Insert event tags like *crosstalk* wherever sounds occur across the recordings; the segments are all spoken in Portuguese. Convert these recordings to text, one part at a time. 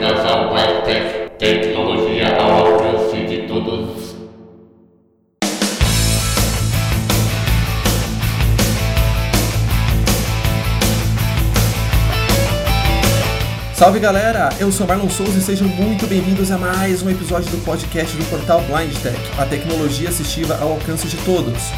Ao WebTech, tecnologia ao alcance de todos. Salve galera, eu sou Marlon Souza e sejam muito bem-vindos a mais um episódio do podcast do portal Blind Tech, a tecnologia assistiva ao alcance de todos.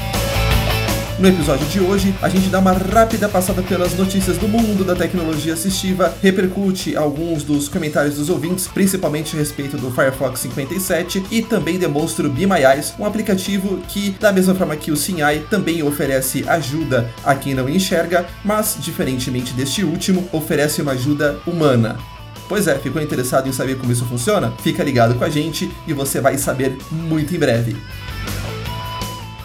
No episódio de hoje, a gente dá uma rápida passada pelas notícias do mundo da tecnologia assistiva, repercute alguns dos comentários dos ouvintes, principalmente a respeito do Firefox 57, e também demonstra o Be My Eyes, um aplicativo que, da mesma forma que o SimEye, também oferece ajuda a quem não enxerga, mas, diferentemente deste último, oferece uma ajuda humana. Pois é, ficou interessado em saber como isso funciona? Fica ligado com a gente e você vai saber muito em breve.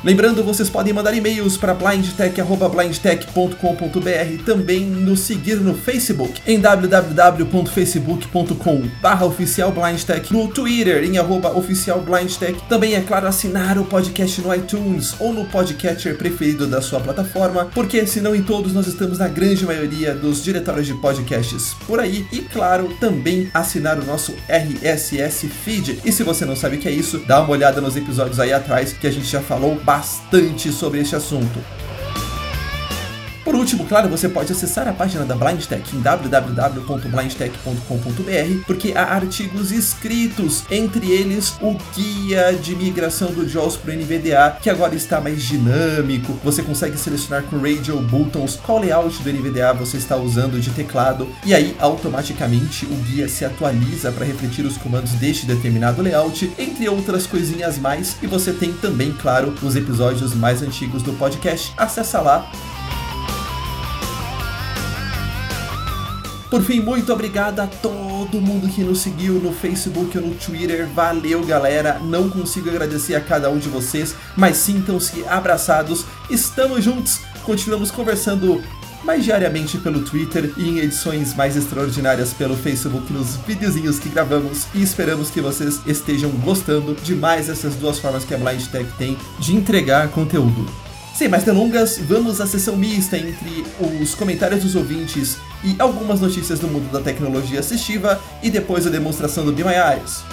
Lembrando, vocês podem mandar e-mails para blindtech.blindtech.com.br também nos seguir no Facebook em www.facebook.com oficialblindtech no Twitter em oficialblindtech também é claro assinar o podcast no iTunes ou no podcatcher preferido da sua plataforma porque senão em todos nós estamos na grande maioria dos diretórios de podcasts por aí. E claro também assinar o nosso RSS feed. E se você não sabe o que é isso dá uma olhada nos episódios aí atrás que a gente já falou bastante sobre este assunto. Por último, claro, você pode acessar a página da BlindTech em www.blindtech.com.br, porque há artigos escritos, entre eles o guia de migração do JAWS para o NVDA, que agora está mais dinâmico. Você consegue selecionar com radio buttons qual layout do NVDA você está usando de teclado, e aí automaticamente o guia se atualiza para refletir os comandos deste determinado layout, entre outras coisinhas mais. E você tem também, claro, os episódios mais antigos do podcast. Acessa lá Por fim, muito obrigado a todo mundo que nos seguiu no Facebook ou no Twitter. Valeu, galera. Não consigo agradecer a cada um de vocês, mas sintam-se abraçados. Estamos juntos. Continuamos conversando mais diariamente pelo Twitter e em edições mais extraordinárias pelo Facebook nos videozinhos que gravamos e esperamos que vocês estejam gostando de mais essas duas formas que a Blind Tech tem de entregar conteúdo. Sem mais delongas, vamos à sessão mista entre os comentários dos ouvintes e algumas notícias do mundo da tecnologia assistiva e depois a demonstração do Be My Eyes.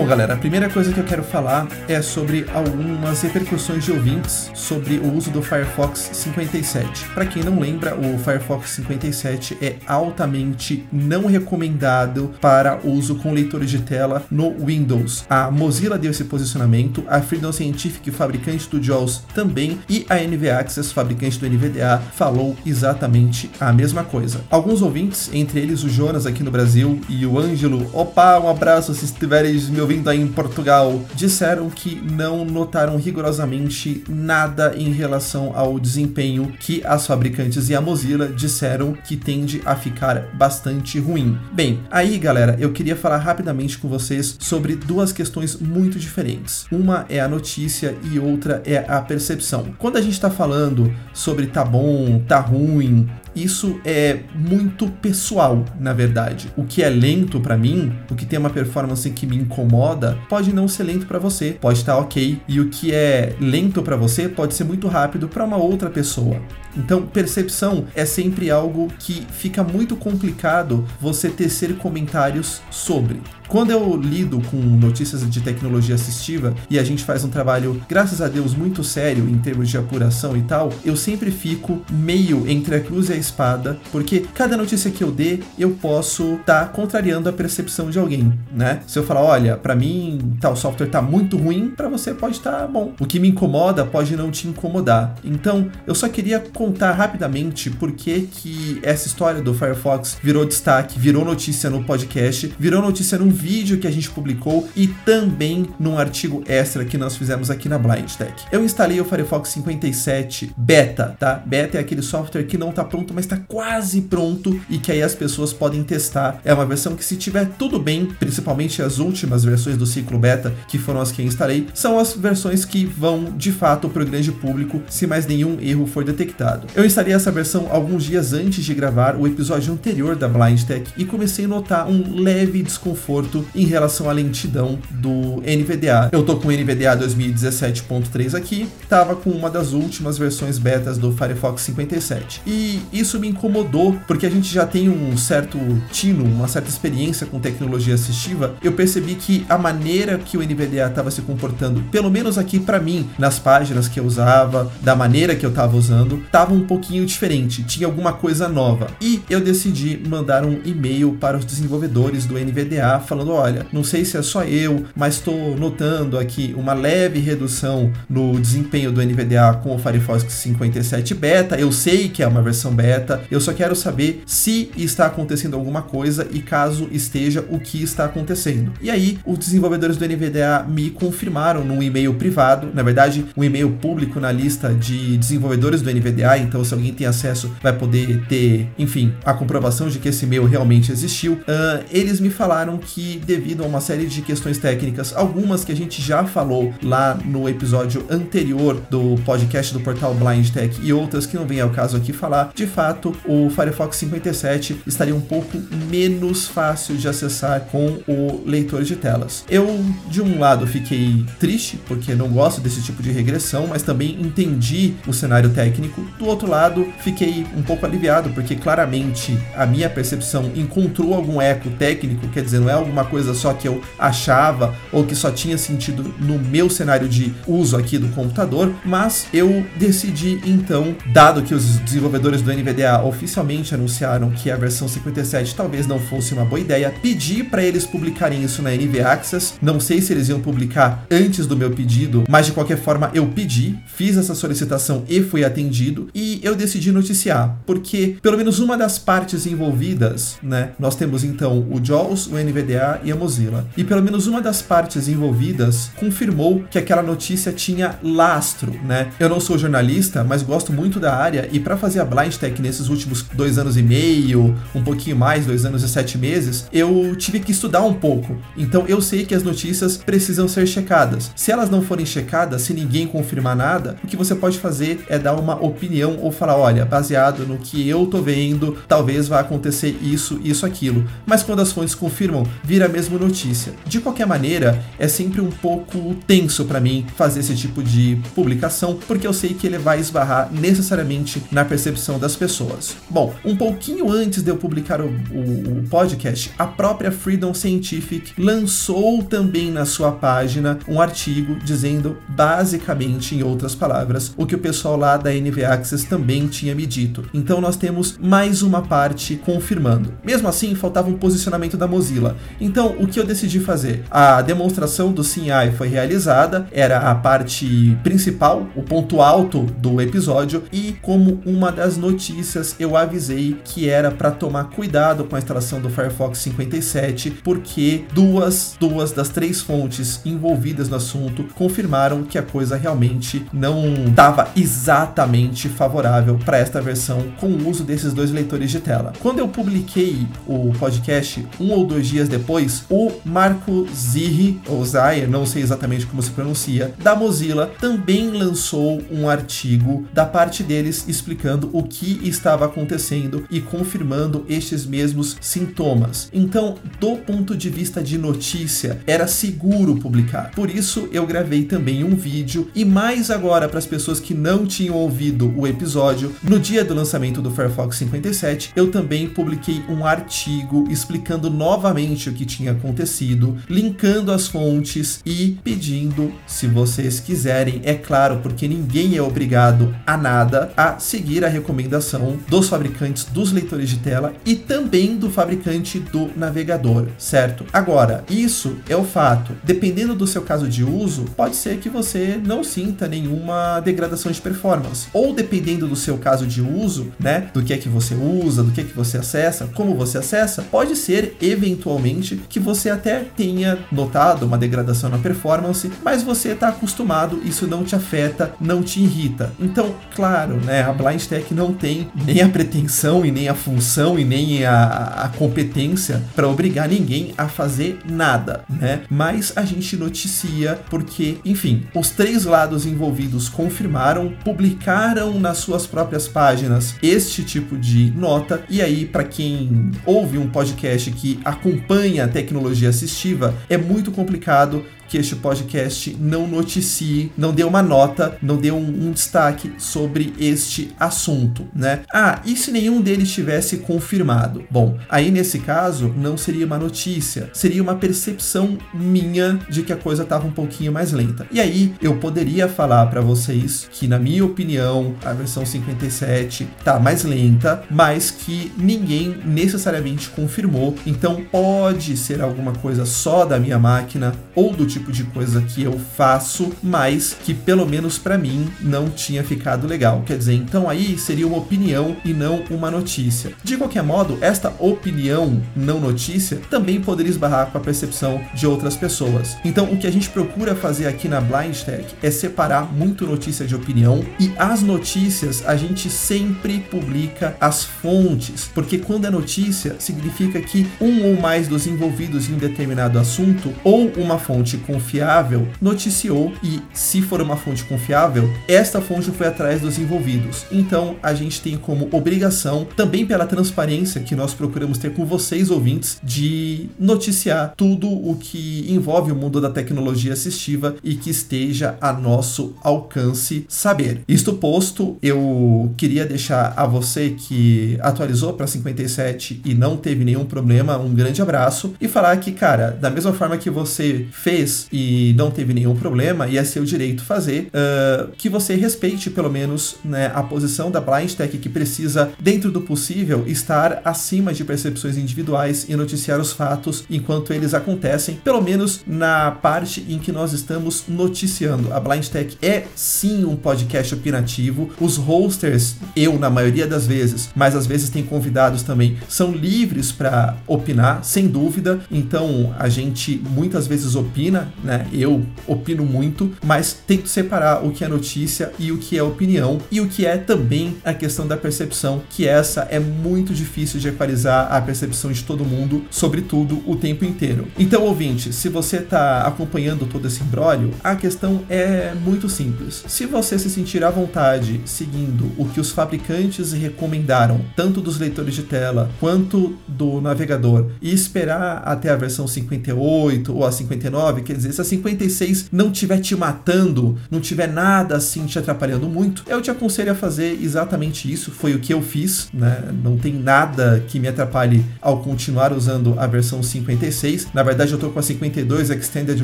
Bom, galera, a primeira coisa que eu quero falar é sobre algumas repercussões de ouvintes sobre o uso do Firefox 57. Para quem não lembra, o Firefox 57 é altamente não recomendado para uso com leitores de tela no Windows. A Mozilla deu esse posicionamento, a Freedom Scientific, fabricante do JAWS, também, e a NV Access, fabricante do NVDA, falou exatamente a mesma coisa. Alguns ouvintes, entre eles o Jonas aqui no Brasil e o Ângelo, opa, um abraço se estiverem me ouvindo aí em Portugal, disseram que não notaram rigorosamente nada em relação ao desempenho que as fabricantes e a Mozilla disseram que tende a ficar bastante ruim. Bem, aí galera, eu queria falar rapidamente com vocês sobre duas questões muito diferentes. Uma é a notícia e outra é a percepção. Quando a gente está falando sobre tá bom, tá ruim, isso é muito pessoal, na verdade. O que é lento para mim, o que tem uma performance que me incomoda, pode não ser lento para você, pode estar tá ok. E o que é lento para você pode ser muito rápido para uma outra pessoa. Então, percepção é sempre algo que fica muito complicado você tecer comentários sobre. Quando eu lido com notícias de tecnologia assistiva e a gente faz um trabalho, graças a Deus, muito sério em termos de apuração e tal, eu sempre fico meio entre a cruz e a espada, porque cada notícia que eu dê, eu posso estar tá contrariando a percepção de alguém, né? Se eu falar, olha, para mim tal software tá muito ruim, para você pode estar tá bom. O que me incomoda pode não te incomodar. Então, eu só queria contar rapidamente por que que essa história do Firefox virou destaque, virou notícia no podcast, virou notícia num vídeo que a gente publicou e também num artigo extra que nós fizemos aqui na Blind Tech. Eu instalei o Firefox 57 Beta, tá? Beta é aquele software que não está pronto, mas está quase pronto e que aí as pessoas podem testar. É uma versão que se tiver tudo bem, principalmente as últimas versões do ciclo beta, que foram as que eu instalei, são as versões que vão de fato para o grande público se mais nenhum erro for detectado. Eu instalei essa versão alguns dias antes de gravar o episódio anterior da Blind Tech e comecei a notar um leve desconforto em relação à lentidão do NVDA. Eu tô com o NVDA 2017.3 aqui, tava com uma das últimas versões betas do Firefox 57. E isso me incomodou porque a gente já tem um certo tino, uma certa experiência com tecnologia assistiva. Eu percebi que a maneira que o NVDA estava se comportando, pelo menos aqui para mim, nas páginas que eu usava, da maneira que eu estava usando, estava um pouquinho diferente, tinha alguma coisa nova. E eu decidi mandar um e-mail para os desenvolvedores do NVDA falando: olha, não sei se é só eu, mas estou notando aqui uma leve redução no desempenho do NVDA com o Firefox 57 beta. Eu sei que é uma versão beta, eu só quero saber se está acontecendo alguma coisa e caso esteja, o que está acontecendo. E aí, os desenvolvedores do NVDA me confirmaram num e-mail privado, na verdade, um e-mail público na lista de desenvolvedores do NVDA, então se alguém tem acesso vai poder ter, enfim, a comprovação de que esse e-mail realmente existiu. Uh, eles me falaram que devido a uma série de questões técnicas, algumas que a gente já falou lá no episódio anterior do podcast do portal Blind Tech e outras que não vem ao caso aqui falar, de fato, o Firefox 57 estaria um pouco menos fácil de acessar com o leitor de telas. Eu, de um lado, fiquei triste porque não gosto desse tipo de regressão, mas também entendi o cenário técnico. Do outro lado, fiquei um pouco aliviado porque claramente a minha percepção encontrou algum eco técnico, quer dizer, não é alguma coisa só que eu achava ou que só tinha sentido no meu cenário de uso aqui do computador, mas eu decidi então, dado que os desenvolvedores do NVDA oficialmente anunciaram que a versão 57 talvez não fosse uma boa ideia, pedir para eles publicarem isso na NV Access. Não sei se eles iam publicar antes do meu pedido, mas de qualquer forma eu pedi, fiz essa solicitação e fui atendido e eu decidi noticiar, porque pelo menos uma das partes envolvidas, né, nós temos então o JAWS, o NVDA e a Mozilla. E pelo menos uma das partes envolvidas confirmou que aquela notícia tinha lastro, né? Eu não sou jornalista, mas gosto muito da área e para fazer a Blind Tech nesses últimos dois anos e meio, um pouquinho mais, dois anos e sete meses, eu tive que estudar um pouco. Então eu sei que as notícias precisam ser checadas. Se elas não forem checadas, se ninguém confirmar nada, o que você pode fazer é dar uma opinião ou falar, olha, baseado no que eu tô vendo, talvez vá acontecer isso, isso, aquilo. Mas quando as fontes confirmam, vira a mesma notícia. De qualquer maneira, é sempre um pouco tenso para mim fazer esse tipo de publicação, porque eu sei que ele vai esbarrar necessariamente na percepção das pessoas. Bom, um pouquinho antes de eu publicar o, o, o podcast, a própria Freedom Scientific lançou também na sua página um artigo dizendo basicamente, em outras palavras, o que o pessoal lá da NV Access também tinha me dito. Então nós temos mais uma parte confirmando. Mesmo assim, faltava um posicionamento da Mozilla. Então, o que eu decidi fazer? A demonstração do SINAI foi realizada, era a parte principal, o ponto alto do episódio, e como uma das notícias eu avisei que era para tomar cuidado com a instalação do Firefox 57, porque duas, duas das três fontes envolvidas no assunto confirmaram que a coisa realmente não estava exatamente favorável para esta versão com o uso desses dois leitores de tela. Quando eu publiquei o podcast um ou dois dias depois, o Marco Zirri, ou Zaire, não sei exatamente como se pronuncia, da Mozilla também lançou um artigo da parte deles explicando o que estava acontecendo e confirmando estes mesmos sintomas. Então, do ponto de vista de notícia, era seguro publicar. Por isso, eu gravei também um vídeo e mais agora para as pessoas que não tinham ouvido o episódio, no dia do lançamento do Firefox 57, eu também publiquei um artigo explicando novamente o que tinha acontecido, linkando as fontes e pedindo, se vocês quiserem, é claro, porque ninguém é obrigado a nada, a seguir a recomendação dos fabricantes dos leitores de tela e também do fabricante do navegador, certo? Agora, isso é o fato. Dependendo do seu caso de uso, pode ser que você não sinta nenhuma degradação de performance. Ou dependendo do seu caso de uso, né, do que é que você usa, do que é que você acessa, como você acessa, pode ser eventualmente que você até tenha notado uma degradação na performance, mas você está acostumado, isso não te afeta, não te irrita. Então, claro, né, a Blind Tech não tem nem a pretensão e nem a função e nem a, a competência para obrigar ninguém a fazer nada, né? Mas a gente noticia porque, enfim, os três lados envolvidos confirmaram, publicaram nas suas próprias páginas este tipo de nota e aí para quem ouve um podcast que acompanha a tecnologia assistiva, é muito complicado que este podcast não noticie, não dê uma nota, não dê um, um, destaque sobre este assunto, né? Ah, e se nenhum deles tivesse confirmado? Bom, aí nesse caso não seria uma notícia, seria uma percepção minha de que a coisa estava um pouquinho mais lenta. E aí eu poderia falar para vocês que na minha opinião a versão 57 tá mais lenta, mas que ninguém necessariamente confirmou. Então pode ser alguma coisa só da minha máquina ou do tipo tipo de coisa que eu faço, mas que pelo menos para mim não tinha ficado legal. Quer dizer, então aí seria uma opinião e não uma notícia. De qualquer modo, esta opinião não notícia também poderia esbarrar com a percepção de outras pessoas. Então, o que a gente procura fazer aqui na Blind Tech é separar muito notícia de opinião e as notícias a gente sempre publica as fontes, porque quando é notícia significa que um ou mais dos envolvidos em determinado assunto ou uma fonte confiável noticiou e, se for uma fonte confiável, esta fonte foi atrás dos envolvidos. Então, a gente tem como obrigação, também pela transparência que nós procuramos ter com vocês ouvintes, de noticiar tudo o que envolve o mundo da tecnologia assistiva e que esteja a nosso alcance saber. Isto posto, eu queria deixar a você que atualizou para 57 e não teve nenhum problema, um grande abraço e falar que, cara, da mesma forma que você fez e não teve nenhum problema, e é seu direito fazer, uh, que você respeite pelo menos né, a posição da Blind Tech que precisa, dentro do possível, estar acima de percepções individuais e noticiar os fatos enquanto eles acontecem, pelo menos na parte em que nós estamos noticiando. A Blind Tech é sim um podcast opinativo, os hosters, eu na maioria das vezes, mas às vezes tem convidados também, são livres para opinar, sem dúvida, então a gente muitas vezes opina, né? Eu opino muito, mas tento separar o que é notícia e o que é opinião e o que é também a questão da percepção, que essa é muito difícil de equalizar a percepção de todo mundo sobre tudo o tempo inteiro. Então, ouvinte, se você está acompanhando todo esse embrólio, a questão é muito simples. Se você se sentir à vontade seguindo o que os fabricantes recomendaram, tanto dos leitores de tela quanto do navegador, e esperar até a versão 58 ou a 59, quer dizer, se a 56 não tiver te matando, não tiver nada assim te atrapalhando muito, eu te aconselho a fazer exatamente isso. Foi o que eu fiz, né? Não tem nada que me atrapalhe ao continuar usando a versão 56. Na verdade, eu tô com a 52 Extended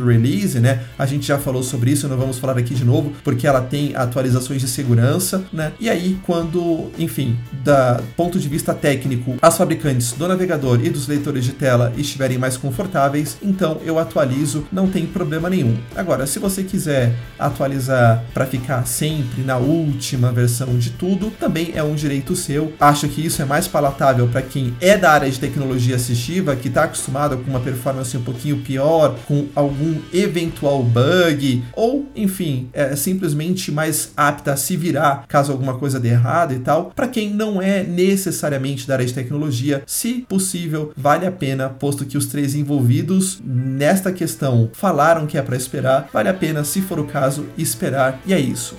Release, né? A gente já falou sobre isso, não vamos falar aqui de novo, porque ela tem atualizações de segurança, né? E aí, quando, enfim, da ponto de vista técnico, as fabricantes do navegador e dos leitores de tela estiverem mais confortáveis, então eu atualizo, não tem problema nenhum. Agora, se você quiser atualizar para ficar sempre na última versão de tudo, também é um direito seu. Acho que isso é mais palatável para quem é da área de tecnologia assistiva, que está acostumado com uma performance um pouquinho pior, com algum eventual bug, ou enfim, é simplesmente mais apta a se virar caso alguma coisa dê errado e tal. Para quem não é necessariamente da área de tecnologia, se possível, vale a pena, posto que os três envolvidos nesta questão falaram que é para esperar, vale a pena, se for o caso, esperar. E é isso.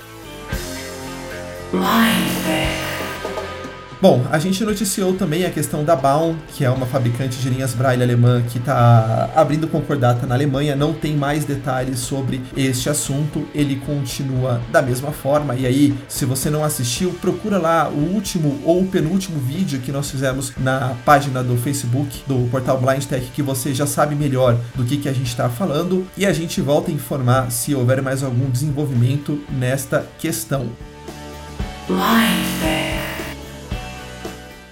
Bom, a gente noticiou também a questão da Baum, que é uma fabricante de linhas Braille alemã que está abrindo concordata na Alemanha. Não tem mais detalhes sobre este assunto. Ele continua da mesma forma. E aí, se você não assistiu, procura lá o último ou o penúltimo vídeo que nós fizemos na página do Facebook do portal Blind Tech, que você já sabe melhor do que, que a gente está falando. E a gente volta a informar se houver mais algum desenvolvimento nesta questão. Blind Tech.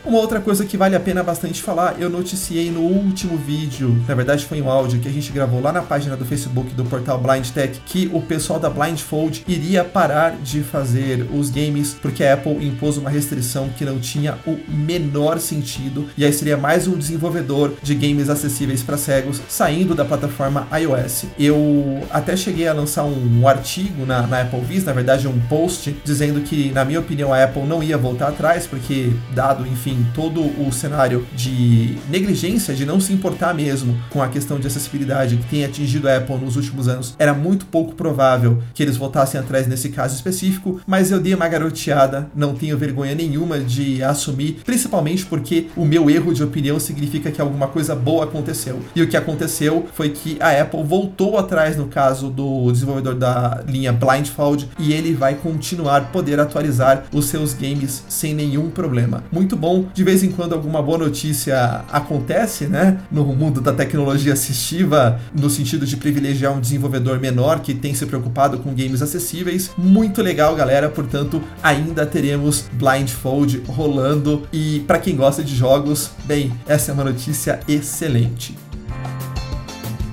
Uma outra coisa que vale a pena bastante falar, eu noticiei no último vídeo, na verdade foi um áudio que a gente gravou lá na página do Facebook do portal Blind Tech, que o pessoal da Blindfold iria parar de fazer os games porque a Apple impôs uma restrição que não tinha o menor sentido e aí seria mais um desenvolvedor de games acessíveis para cegos saindo da plataforma iOS. Eu até cheguei a lançar um artigo na, na Apple Viz, na verdade um post, dizendo que, na minha opinião, a Apple não ia voltar atrás, porque, dado, enfim, todo o cenário de negligência, de não se importar mesmo com a questão de acessibilidade que tem atingido a Apple nos últimos anos, era muito pouco provável que eles voltassem atrás nesse caso específico, mas eu dei uma garoteada, não tenho vergonha nenhuma de assumir, principalmente porque o meu erro de opinião significa que alguma coisa boa aconteceu. E o que aconteceu foi que a Apple voltou atrás no caso do desenvolvedor da linha Blindfold e ele vai continuar poder atualizar os seus games sem nenhum problema. Muito bom, de vez em quando alguma boa notícia acontece, né, no mundo da tecnologia assistiva, no sentido de privilegiar um desenvolvedor menor que tem se preocupado com games acessíveis. Muito legal, galera, portanto, ainda teremos Blindfold rolando e para quem gosta de jogos, bem, essa é uma notícia excelente.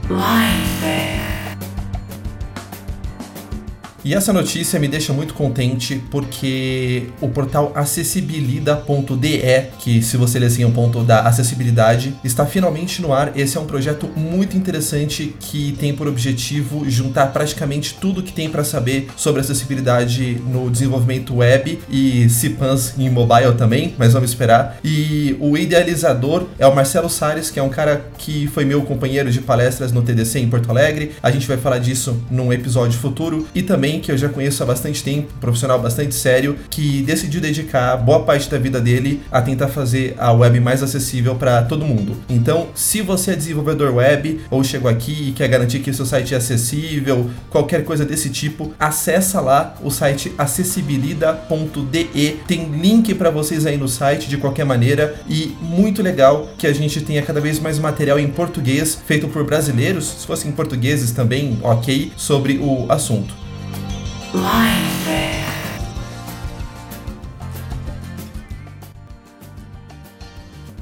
Blindfold. E essa notícia me deixa muito contente porque o portal acessibilida.de, que se você ler assim é um ponto da acessibilidade, está finalmente no ar. Esse é um projeto muito interessante que tem por objetivo juntar praticamente tudo que tem para saber sobre acessibilidade no desenvolvimento web e CPANs em mobile também, mas vamos esperar. E o idealizador é o Marcelo Salles, que é um cara que foi meu companheiro de palestras no TDC em Porto Alegre. A gente vai falar disso num episódio futuro e também que eu já conheço há bastante tempo, profissional bastante sério, que decidiu dedicar boa parte da vida dele a tentar fazer a web mais acessível para todo mundo. Então, se você é desenvolvedor web ou chegou aqui e quer garantir que seu site é acessível, qualquer coisa desse tipo, acessa lá o site acessibilida.de. Tem link para vocês aí no site de qualquer maneira e muito legal que a gente tenha cada vez mais material em português feito por brasileiros, se fossem portugueses também, ok, sobre o assunto. Life.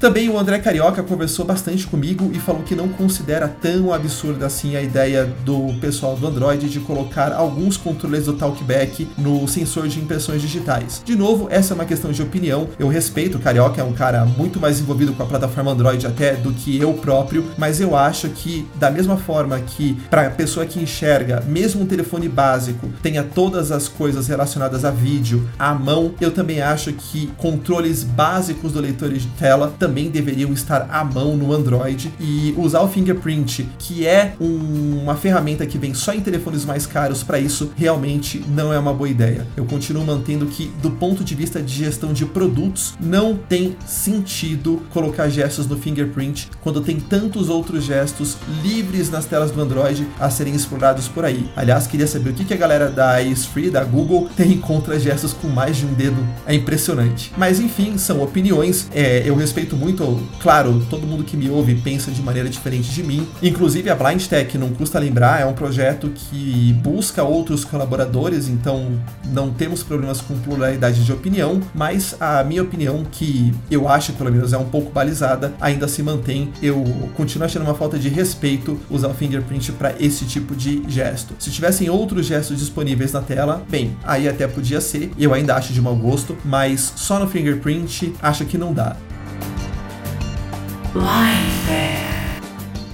Também o André Carioca conversou bastante comigo e falou que não considera tão absurda assim a ideia do pessoal do Android de colocar alguns controles do Talkback no sensor de impressões digitais. De novo, essa é uma questão de opinião. Eu respeito, o Carioca é um cara muito mais envolvido com a plataforma Android até do que eu próprio, mas eu acho que da mesma forma que para a pessoa que enxerga, mesmo um telefone básico, tenha todas as coisas relacionadas a vídeo à mão, eu também acho que controles básicos do leitor de tela também também deveriam estar à mão no Android e usar o fingerprint, que é um, uma ferramenta que vem só em telefones mais caros, para isso realmente não é uma boa ideia. Eu continuo mantendo que, do ponto de vista de gestão de produtos, não tem sentido colocar gestos no fingerprint quando tem tantos outros gestos livres nas telas do Android a serem explorados por aí. Aliás, queria saber o que a galera da Ace Free, da Google, tem contra gestos com mais de um dedo. É impressionante. Mas enfim, são opiniões. É, eu respeito muito, claro, todo mundo que me ouve pensa de maneira diferente de mim. Inclusive a Blind Tech, não custa lembrar, é um projeto que busca outros colaboradores, então não temos problemas com pluralidade de opinião, mas a minha opinião, que eu acho pelo menos é um pouco balizada, ainda se mantém. Eu continuo achando uma falta de respeito usar o fingerprint para esse tipo de gesto. Se tivessem outros gestos disponíveis na tela, bem, aí até podia ser, eu ainda acho de mau gosto, mas só no fingerprint acho que não dá.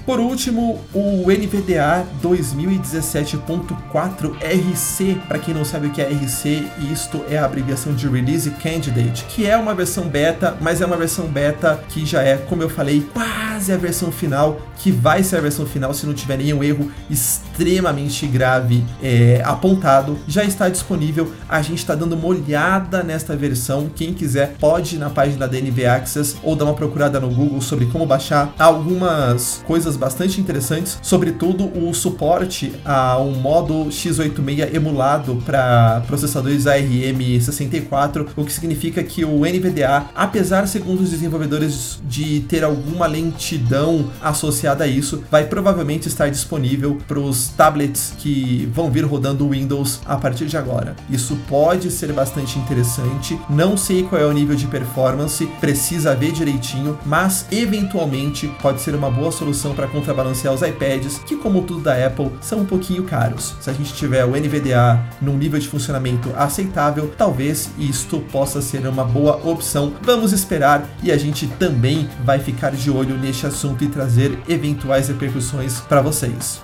Por último, o NVDA 2017.4 RC. Para quem não sabe o que é RC, isto é a abreviação de Release Candidate, que é uma versão beta, mas é uma versão beta que já é, como eu falei, quase a versão final, que vai ser a versão final se não tiver nenhum erro extremamente grave é, apontado. Já está disponível, a gente está dando uma olhada nesta versão. Quem quiser pode ir na página da NV Access ou dar uma procurada no Google sobre como baixar algumas coisas bastante interessantes, sobretudo o suporte a um modo x86 emulado para processadores ARM64, o que significa que o NVDA, apesar segundo os desenvolvedores de ter alguma lente prontidão associada a isso vai provavelmente estar disponível para os tablets que vão vir rodando Windows a partir de agora. Isso pode ser bastante interessante. Não sei qual é o nível de performance, precisa ver direitinho, mas eventualmente pode ser uma boa solução para contrabalancear os iPads, que como tudo da Apple, são um pouquinho caros. Se a gente tiver o NVDA num nível de funcionamento aceitável, talvez isto possa ser uma boa opção. Vamos esperar e a gente também vai ficar de olho neste assunto e trazer eventuais repercussões para vocês.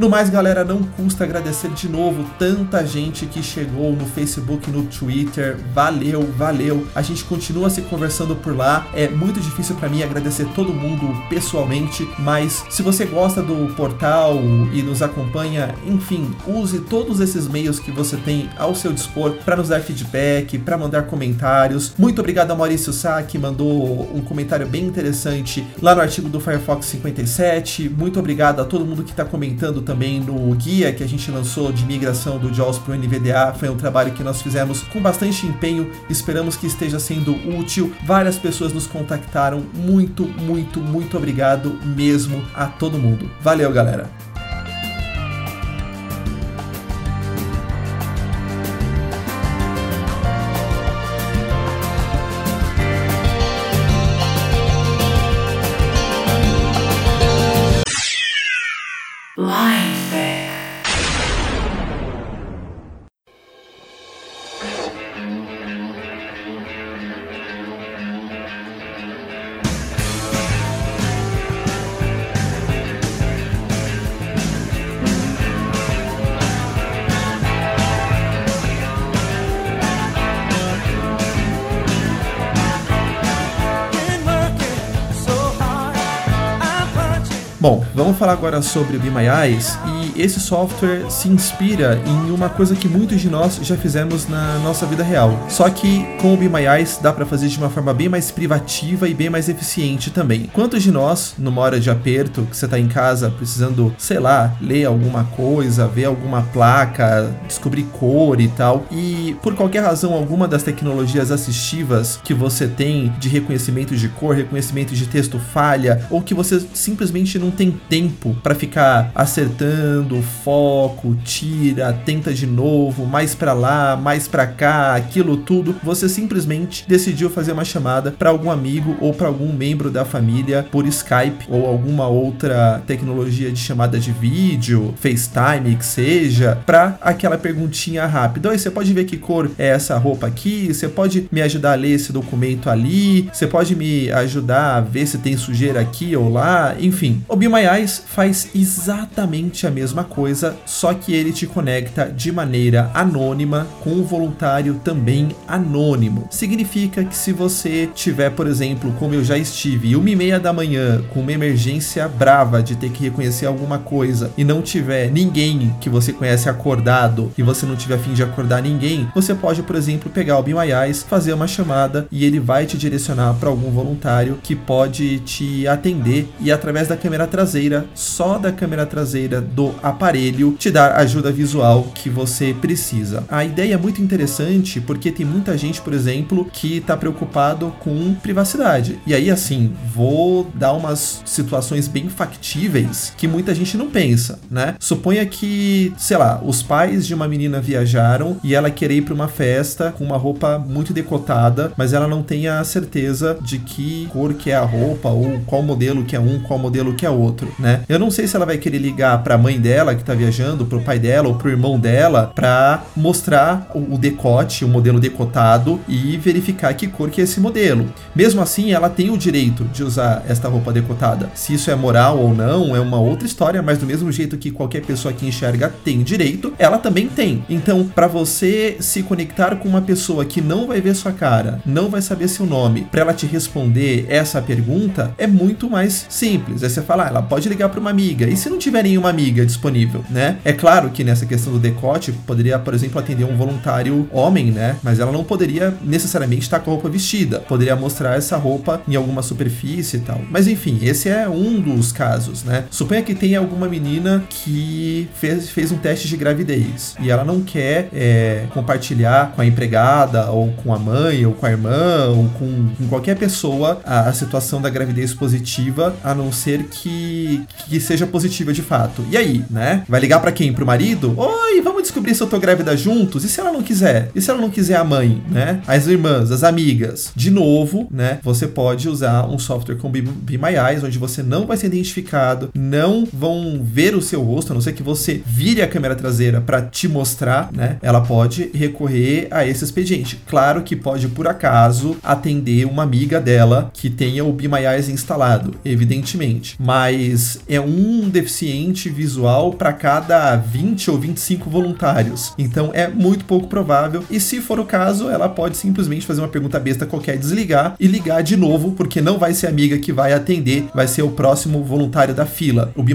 No mais, galera, não custa agradecer de novo tanta gente que chegou no Facebook, no Twitter. Valeu, valeu. A gente continua se conversando por lá. É muito difícil para mim agradecer todo mundo pessoalmente, mas se você gosta do portal e nos acompanha, enfim, use todos esses meios que você tem ao seu dispor para nos dar feedback, para mandar comentários. Muito obrigado a Maurício Sá, que mandou um comentário bem interessante lá no artigo do Firefox 57. Muito obrigado a todo mundo que está comentando também no guia que a gente lançou de migração do JAWS para o NVDA. Foi um trabalho que nós fizemos com bastante empenho, esperamos que esteja sendo útil. Várias pessoas nos contactaram. Muito, muito, muito obrigado mesmo a todo mundo. Valeu, galera! Bom, vamos falar agora sobre o Be My Eyes e esse software se inspira em uma coisa que muitos de nós já fizemos na nossa vida real. Só que com o Be My Eyes dá para fazer de uma forma bem mais privativa e bem mais eficiente também. Quantos de nós, numa hora de aperto, que você tá em casa precisando, sei lá, ler alguma coisa, ver alguma placa, descobrir cor e tal, e por qualquer razão alguma das tecnologias assistivas que você tem de reconhecimento de cor, reconhecimento de texto falha, ou que você simplesmente não tem tempo para ficar acertando, foco, tira, tenta de novo, mais para lá, mais para cá, aquilo tudo, você simplesmente decidiu fazer uma chamada para algum amigo ou para algum membro da família por Skype ou alguma outra tecnologia de chamada de vídeo, FaceTime, que seja, para aquela perguntinha rápida. Oi, você pode ver que cor é essa roupa aqui? Você pode me ajudar a ler esse documento ali? Você pode me ajudar a ver se tem sujeira aqui ou lá? Enfim, o Be My Eyes faz exatamente a mesma coisa, só que ele te conecta de maneira anônima com um voluntário também anônimo. Significa que se você tiver, por exemplo, como eu já estive, uma e meia da manhã com uma emergência brava de ter que reconhecer alguma coisa e não tiver ninguém que você conhece acordado e você não tiver fim de acordar ninguém, você pode, por exemplo, pegar o Eyes, fazer uma chamada e ele vai te direcionar para algum voluntário que pode te atender e através da câmera traseira, só da câmera traseira do aparelho, te dar ajuda visual que você precisa. A ideia é muito interessante porque tem muita gente, por exemplo, que está preocupado com privacidade. E aí, assim, vou dar umas situações bem factíveis que muita gente não pensa, né? Suponha que, sei lá, os pais de uma menina viajaram e ela querer ir para uma festa com uma roupa muito decotada, mas ela não tem a certeza de que cor que é a roupa ou qual modelo que é um, qual modelo que é outro, né? Eu não sei se ela vai querer ligar para a mãe dela que tá viajando, pro pai dela ou pro irmão dela para mostrar o, o decote, o modelo decotado e verificar que cor que é esse modelo. Mesmo assim, ela tem o direito de usar esta roupa decotada. Se isso é moral ou não, é uma outra história, mas do mesmo jeito que qualquer pessoa que enxerga tem direito, ela também tem. Então, para você se conectar com uma pessoa que não vai ver sua cara, não vai saber seu nome, para ela te responder essa pergunta, é muito mais simples. É você falar, ah, ela pode ligar para uma amiga. E se não tiver nenhuma amiga disponível, né? É claro que nessa questão do decote poderia, por exemplo, atender um voluntário homem, né? Mas ela não poderia necessariamente estar com a roupa vestida. Poderia mostrar essa roupa em alguma superfície e tal. Mas enfim, esse é um dos casos, né? Suponha que tenha alguma menina que fez, fez um teste de gravidez e ela não quer é, compartilhar com a empregada ou com a mãe ou com a irmã ou com, com qualquer pessoa a, a, situação da gravidez positiva, a não ser que, que seja positiva de fato. E aí, né? Vai ligar para quem? Pro marido? Oi, vamos descobrir se eu tô grávida juntos? E se ela não quiser? E se ela não quiser a mãe, né? As irmãs, as amigas? De novo, né? Você pode usar um software com Be, Be My Eyes, onde você não vai ser identificado, não vão ver o seu rosto, a não ser que você vire a câmera traseira para te mostrar, né? Ela pode recorrer a esse expediente. Claro que pode, por acaso, atender uma amiga dela que tenha o Be My Eyes instalado, evidentemente. Mas é um deficiente visual para cada 20 ou 25 voluntários. Então é muito pouco provável. E se for o caso, ela pode simplesmente fazer uma pergunta besta qualquer, desligar e ligar de novo, porque não vai ser a amiga que vai atender, vai ser o próximo voluntário da fila. O Be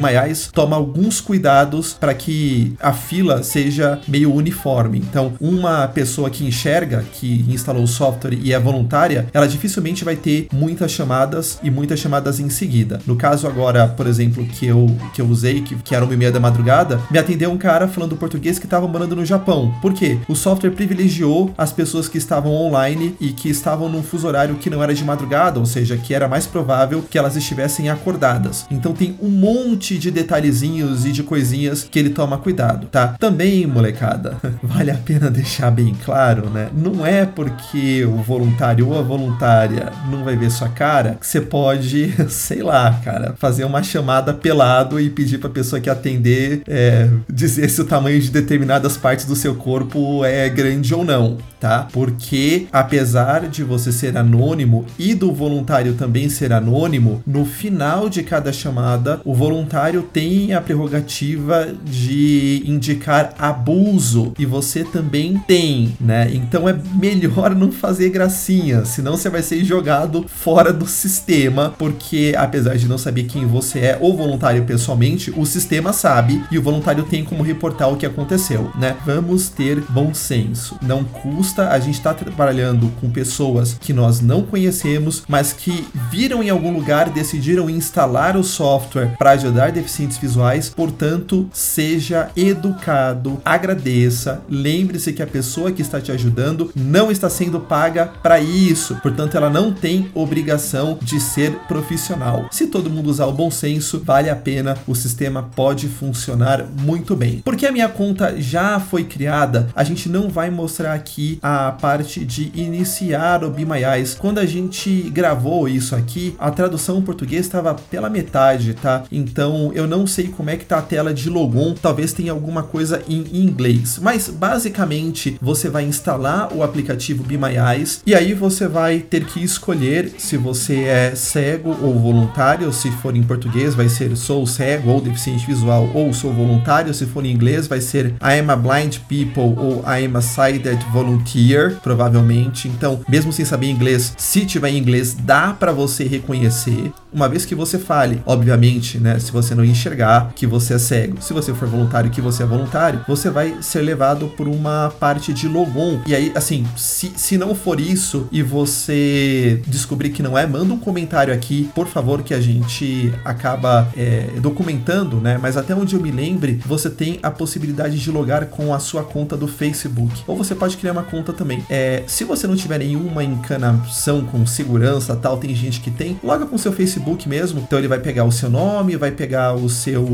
toma alguns cuidados para que a fila seja meio uniforme. Então, uma pessoa que enxerga, que instalou o software e é voluntária, ela dificilmente vai ter muitas chamadas e muitas chamadas em seguida. No caso agora, por exemplo, que eu, que eu usei, que, que era uma e da madrugada, me atendeu um cara falando português que estava morando no Japão. Por quê? O software privilegiou as pessoas que estavam online e que estavam num fuso horário que não era de madrugada, ou seja, que era mais provável que elas estivessem acordadas. Então tem um monte de detalhezinhos e de coisinhas que ele toma cuidado, tá? Também, molecada, *laughs* vale a pena deixar bem claro, né? Não é porque o voluntário ou a voluntária não vai ver sua cara que você pode, *laughs* sei lá, cara, fazer uma chamada pelado e pedir pra pessoa que atender é, dizer se o tamanho de determinadas partes do seu corpo é grande ou não, tá? Porque apesar de você ser anônimo e do voluntário também ser anônimo, no final de cada chamada, o voluntário tem a prerrogativa de indicar abuso e você também tem, né? Então é melhor não fazer gracinha, senão você vai ser jogado fora do sistema, porque apesar de não saber quem você é ou voluntário pessoalmente, o sistema sabe e o voluntário tem como reportar o que aconteceu, né? Vamos ter bom senso. Não custa a gente estar tá trabalhando com pessoas que nós não conhecemos, mas que viram em algum lugar, decidiram instalar o software para ajudar deficientes visuais, portanto, seja educado, agradeça, lembre-se que a pessoa que está te ajudando não está sendo paga para isso, portanto, ela não tem obrigação de ser profissional. Se todo mundo usar o bom senso, vale a pena, o sistema pode funcionar muito bem. Porque a minha conta já foi criada, a gente não vai mostrar aqui a parte de iniciar o Be My Eyes. Quando a gente gravou isso aqui, a tradução português estava pela metade, tá? Então eu não sei como é que tá a tela de logon, talvez tenha alguma coisa em inglês. Mas basicamente você vai instalar o aplicativo Be My Eyes e aí você vai ter que escolher se você é cego ou voluntário, se for em português vai ser sou cego ou deficiente visual ou sou voluntário, se for em inglês vai ser I am a blind people ou I am a sighted volunteer, provavelmente. Então, mesmo sem saber inglês, se tiver em inglês, dá para você reconhecer uma vez que você fale, obviamente, né, se você não enxergar que você é cego, se você for voluntário que você é voluntário, você vai ser levado por uma parte de logon. E aí, assim, se, se não for isso e você descobrir que não é, manda um comentário aqui, por favor, que a gente acaba é, documentando, né? Mas até onde eu me lembre, você tem a possibilidade de logar com a sua conta do Facebook. Ou você pode criar uma conta também. É, se você não tiver nenhuma encanação com segurança tal, tem gente que tem, loga com seu Facebook Facebook mesmo. Então ele vai pegar o seu nome, vai pegar o seu,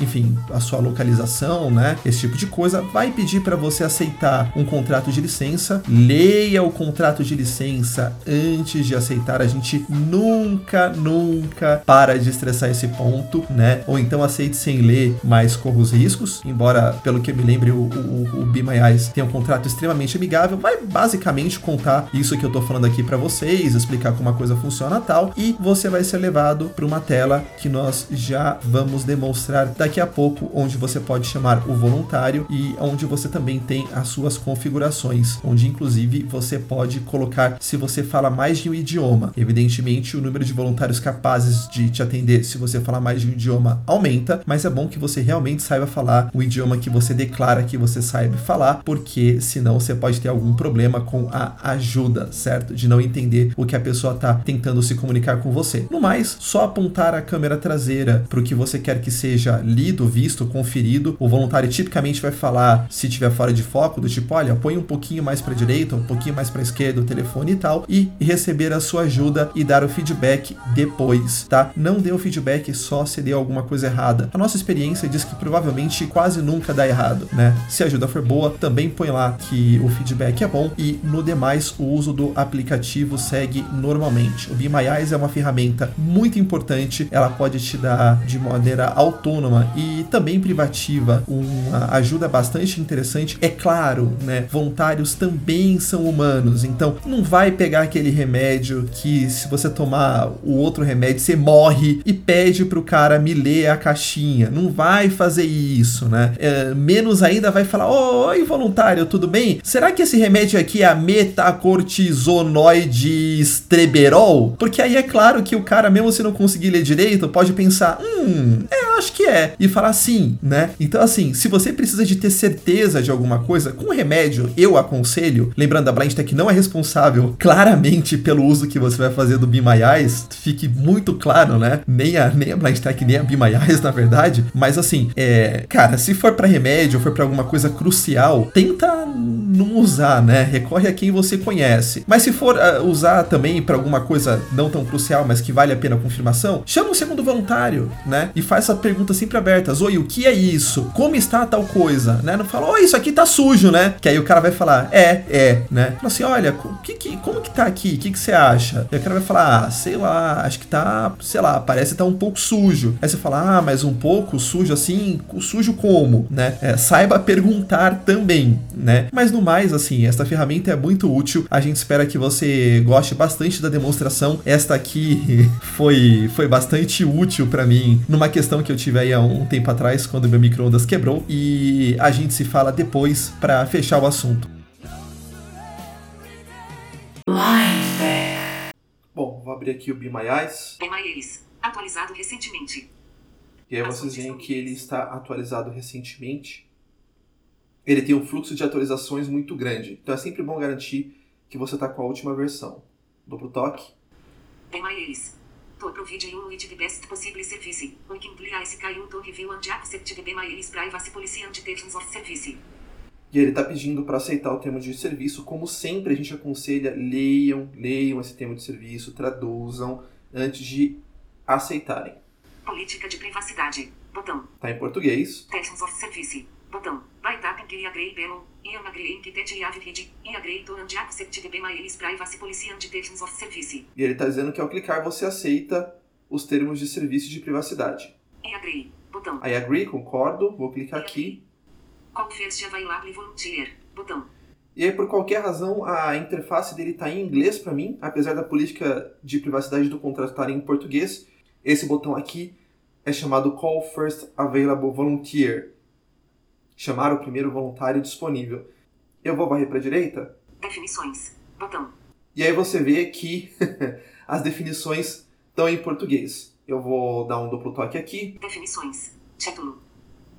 enfim, a sua localização, né? Esse tipo de coisa. Vai pedir para você aceitar um contrato de licença. Leia o contrato de licença antes de aceitar. A gente nunca, nunca para de estressar esse ponto, né? Ou então aceite sem ler, mas corra os riscos. Embora, pelo que eu me lembre, o, o, o Be My Eyes tem um contrato extremamente amigável. Vai basicamente contar isso que eu tô falando aqui para vocês, explicar como a coisa funciona tal. E você vai ser levado levado para uma tela que nós já vamos demonstrar daqui a pouco, onde você pode chamar o voluntário e onde você também tem as suas configurações, onde inclusive você pode colocar se você fala mais de um idioma. Evidentemente, o número de voluntários capazes de te atender se você falar mais de um idioma aumenta, mas é bom que você realmente saiba falar o idioma que você declara que você sabe falar, porque senão você pode ter algum problema com a ajuda, certo? De não entender o que a pessoa está tentando se comunicar com você. No mais, só apontar a câmera traseira para o que você quer que seja lido, visto, conferido. O voluntário tipicamente vai falar se estiver fora de foco, do tipo, olha, põe um pouquinho mais para direita, um pouquinho mais para esquerda o telefone e tal, e receber a sua ajuda e dar o feedback depois, tá? Não dê o feedback só se deu alguma coisa errada. A nossa experiência diz que provavelmente quase nunca dá errado, né? Se a ajuda for boa, também põe lá que o feedback é bom e no demais o uso do aplicativo segue normalmente. O Be My Eyes é uma ferramenta muito importante, ela pode te dar de maneira autônoma e também privativa uma ajuda bastante interessante. É claro, né? Voluntários também são humanos, então não vai pegar aquele remédio que se você tomar o outro remédio você morre e pede pro cara me ler a caixinha. Não vai fazer isso, né? É, menos ainda vai falar: Oi, voluntário, tudo bem? Será que esse remédio aqui é a metacortizonoide estreberol? Porque aí é claro que o cara, mesmo se não conseguir ler direito, pode pensar: Hum, é, acho que é. E falar sim, né? Então, assim, se você precisa de ter certeza de alguma coisa, com remédio, eu aconselho, lembrando, a Blind Tech não é responsável claramente pelo uso que você vai fazer do Be My Eyes, fique muito claro, né? Nem a, nem a nem a Be My Eyes, na verdade. Mas assim, é, cara, se for para remédio, for para alguma coisa crucial, tenta não usar, né? Recorre a quem você conhece. Mas se for uh, usar também para alguma coisa não tão crucial, mas que vale a pena a confirmação, chama um segundo voluntário, né? E faz essa pergunta sempre abertas. Oi, o que é isso? Como está tal coisa? Né? Não fala, oi, isso aqui tá sujo, né? Que aí o cara vai falar, é, é, né? Fala assim, olha, que, que, como que tá aqui? O que, que você acha? E o cara vai falar, ah, sei lá, acho que tá, sei lá, parece que tá um pouco sujo. Aí você fala, ah, mas um pouco sujo assim, sujo como, né? É, saiba perguntar também, né? Mas no mais, assim, esta ferramenta é muito útil. A gente espera que você goste bastante da demonstração. Esta aqui *laughs* foi, foi bastante útil para mim numa questão que eu tive aí há um tempo atrás, quando meu micro-ondas quebrou. E a gente se fala depois para fechar o assunto. Bom, vou abrir aqui o Be My Eyes. Be My Eyes, atualizado recentemente. E aí vocês veem que ele está atualizado recentemente. Ele tem um fluxo de atualizações muito grande. Então é sempre bom garantir que você está com a última versão. Duplo toque. Be My Eyes. To provide um with the best possible service. On compliance caiu to review and accept My Eyes privacy policy and terms of service. E ele está pedindo para aceitar o termo de serviço. Como sempre, a gente aconselha, leiam, leiam esse termo de serviço, traduzam antes de aceitarem. Política de privacidade. Botão. Tá em português. Terms of service. Botão. By tapping que agree below. E ele está dizendo que ao clicar você aceita os termos de serviço de privacidade. I agree. Botão. I agree, concordo. Vou clicar aqui. E aí, por qualquer razão, a interface dele está em inglês para mim, apesar da política de privacidade do contrato estar em português. Esse botão aqui é chamado Call First Available Volunteer. Chamar o primeiro voluntário disponível. Eu vou varrer para a direita. Definições. Botão. E aí você vê que *laughs* as definições estão em português. Eu vou dar um duplo toque aqui. Definições. Título.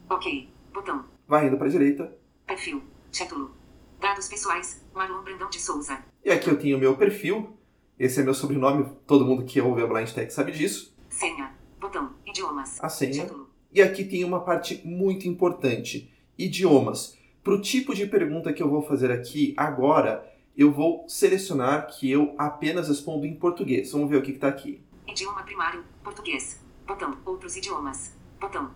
Ok. Botão. Varrendo para a direita. Perfil. Título. Dados pessoais. Marlon Brandão de Souza. E aqui eu tenho o meu perfil. Esse é meu sobrenome. Todo mundo que ouve a Blind Tech sabe disso. Senha. Botão. Idiomas. A senha. Título. E aqui tem uma parte muito importante: idiomas. Para o tipo de pergunta que eu vou fazer aqui agora, eu vou selecionar que eu apenas respondo em português. Vamos ver o que está aqui. Idioma primário. Português. Botão. Outros idiomas. Botão.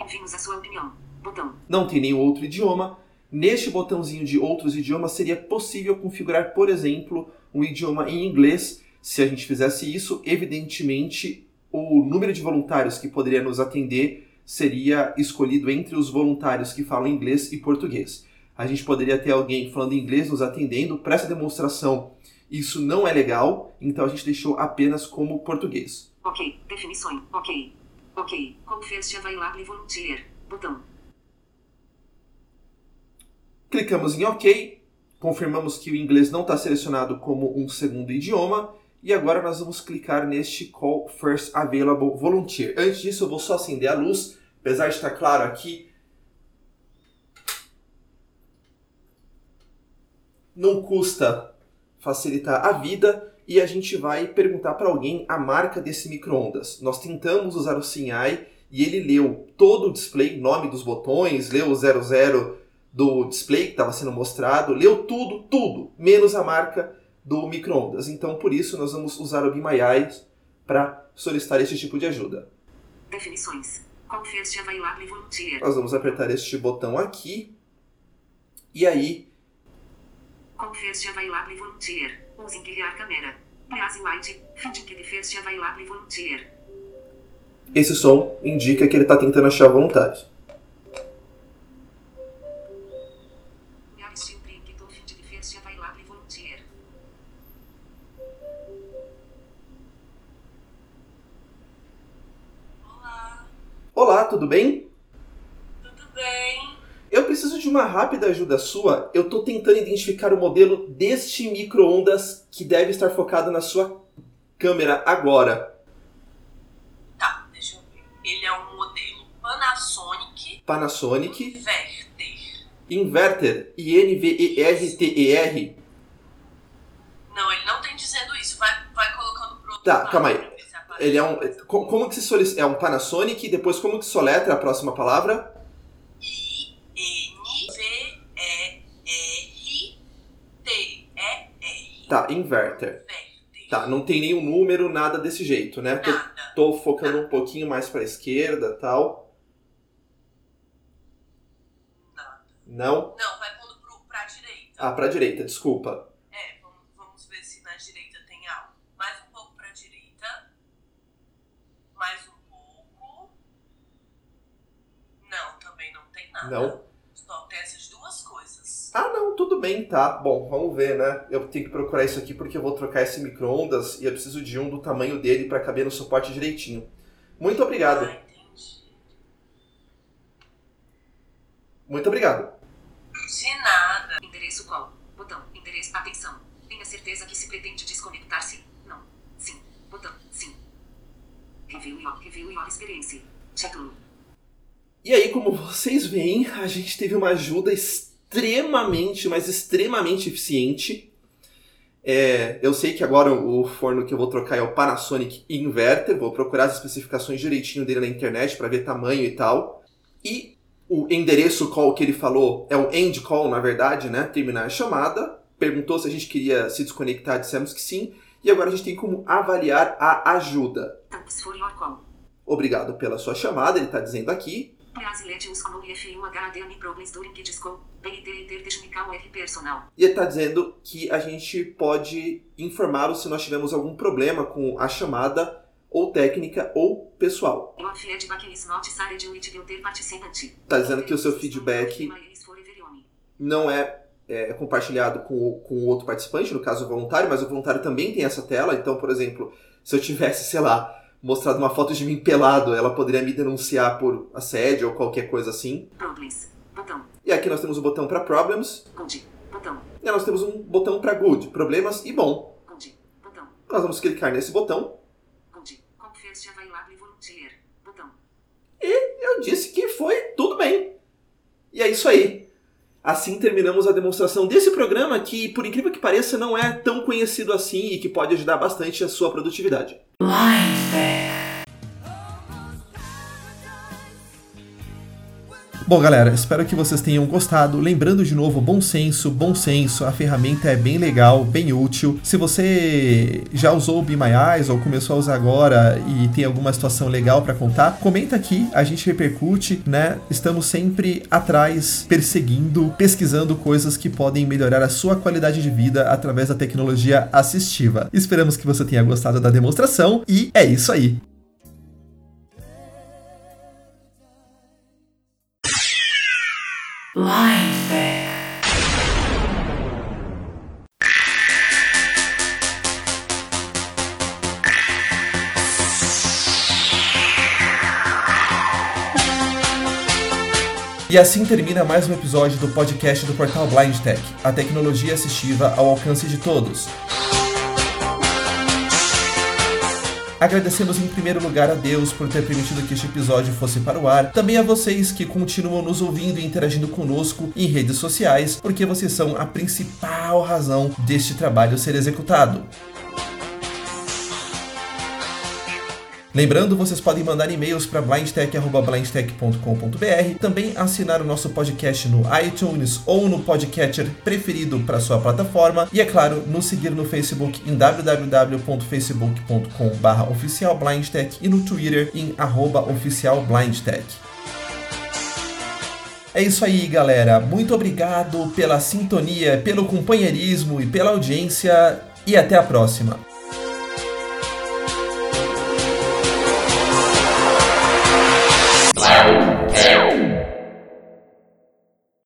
Envie-nos a sua opinião. Botão. Não tem nenhum outro idioma. Neste botãozinho de outros idiomas seria possível configurar, por exemplo, um idioma em inglês. Se a gente fizesse isso, evidentemente o número de voluntários que poderia nos atender seria escolhido entre os voluntários que falam inglês e português. A gente poderia ter alguém falando inglês nos atendendo. Para essa demonstração, isso não é legal, então a gente deixou apenas como português. Ok. Definições. Ok. Ok. Confesse available volunteer. Botão. Clicamos em OK, confirmamos que o inglês não está selecionado como um segundo idioma e agora nós vamos clicar neste Call First Available Volunteer. Antes disso, eu vou só acender a luz, apesar de estar claro aqui. Não custa facilitar a vida e a gente vai perguntar para alguém a marca desse micro-ondas. Nós tentamos usar o Sinai e ele leu todo o display, nome dos botões, leu o 00 do display que estava sendo mostrado, leu tudo, tudo, menos a marca do micro-ondas. Então, por isso, nós vamos usar o Eyes para solicitar esse tipo de ajuda. Definições. Available volunteer. Nós vamos apertar este botão aqui e aí Confesse available volunteer. Using clear camera. Please white. Finding que first available volunteer. esse som indica que ele está tentando achar voluntários. Tudo bem? tudo bem? Eu preciso de uma rápida ajuda sua. Eu estou tentando identificar o modelo deste micro-ondas que deve estar focado na sua câmera agora. Tá, deixa eu ver. Ele é um modelo Panasonic Panasonic Verter. Inverter I-N-V-E-R-T-E-R. Não, ele não tem dizendo isso. Vai, vai colocando pro outro Tá, lado calma aí. pra ver se aparece. Ele é um. co- Como que se solic... É um Panasonic, depois como que soletra a próxima palavra? I-N-V-E-R-T-E-R. Tá, inverter. Verter. Tá, não tem nenhum número, nada desse jeito, né? Tô, Nada. tô focando um pouquinho mais pra esquerda tal. Nada. Não? Não, vai pondo pro, pra direita. Ah, pra direita, desculpa. É, vamos, vamos ver se na direita tem algo. Mais um pouco pra direita. Mais um pouco. Não, também não tem nada. Não? Só tem essas duas coisas. Ah, não, tudo bem, tá. Bom, vamos ver, né? Eu tenho que procurar isso aqui porque eu vou trocar esse micro-ondas e eu preciso de um do tamanho dele pra caber no suporte direitinho. Muito obrigado. Ah, entendi. Muito obrigado. De nada. Endereço qual? Botão. Endereço. Atenção. Tenha certeza que se pretende desconectar-se. Não. Sim. Botão. Sim. Review your, review your experience. Título. E aí, como vocês veem, a gente teve uma ajuda extremamente, mas extremamente eficiente. É, eu sei que agora o forno que eu vou trocar é o Panasonic Inverter. Vou procurar as especificações direitinho dele na internet para ver tamanho e tal. E o endereço call que ele falou é o end call, na verdade, né? Terminar a chamada. Perguntou se a gente queria se desconectar, dissemos que sim. E agora a gente tem como avaliar a ajuda. Your call. Obrigado pela sua chamada, ele está dizendo aqui. E ele está dizendo que a gente pode informá-lo se nós tivermos algum problema com a chamada, ou técnica, ou pessoal. Está dizendo que o seu feedback não é, é, compartilhado com com o outro participante, no caso o voluntário, mas o voluntário também tem essa tela. Então, por exemplo, se eu tivesse, sei lá, mostrado uma foto de mim pelado, ela poderia me denunciar por assédio ou qualquer coisa assim. Problems. Botão. E aqui nós temos o botão para Problems, Good. Botão. e nós temos um botão para Good, Problemas e Bom. Good. Botão. Nós vamos clicar nesse botão. Good. Confesse available volunteer. Botão. eu disse que foi tudo bem. E é isso aí. Assim terminamos a demonstração desse programa que, por incrível que pareça, não é tão conhecido assim e que pode ajudar bastante a sua produtividade. Bom, galera, espero que vocês tenham gostado. Lembrando de novo, bom senso, bom senso, a ferramenta é bem legal, bem útil. Se você já usou o Be My Eyes ou começou a usar agora e tem alguma situação legal para contar, comenta aqui, a gente repercute, né? Estamos sempre atrás, perseguindo, pesquisando coisas que podem melhorar a sua qualidade de vida através da tecnologia assistiva. Esperamos que você tenha gostado da demonstração e é isso aí. Life. E assim termina mais um episódio do podcast do Portal Blind Tech, a tecnologia assistiva ao alcance de todos. Agradecemos em primeiro lugar a Deus por ter permitido que este episódio fosse para o ar, também a vocês que continuam nos ouvindo e interagindo conosco em redes sociais, porque vocês são a principal razão deste trabalho ser executado. Lembrando, vocês podem mandar e-mails para blindtech.blindtech.com.br, também assinar o nosso podcast no iTunes ou no podcatcher preferido para sua plataforma e, é claro, nos seguir no Facebook em www.facebook.com.br oficialblindtech e no Twitter em oficialblindtech. É isso aí, galera. Muito obrigado pela sintonia, pelo companheirismo e pela audiência e até a próxima.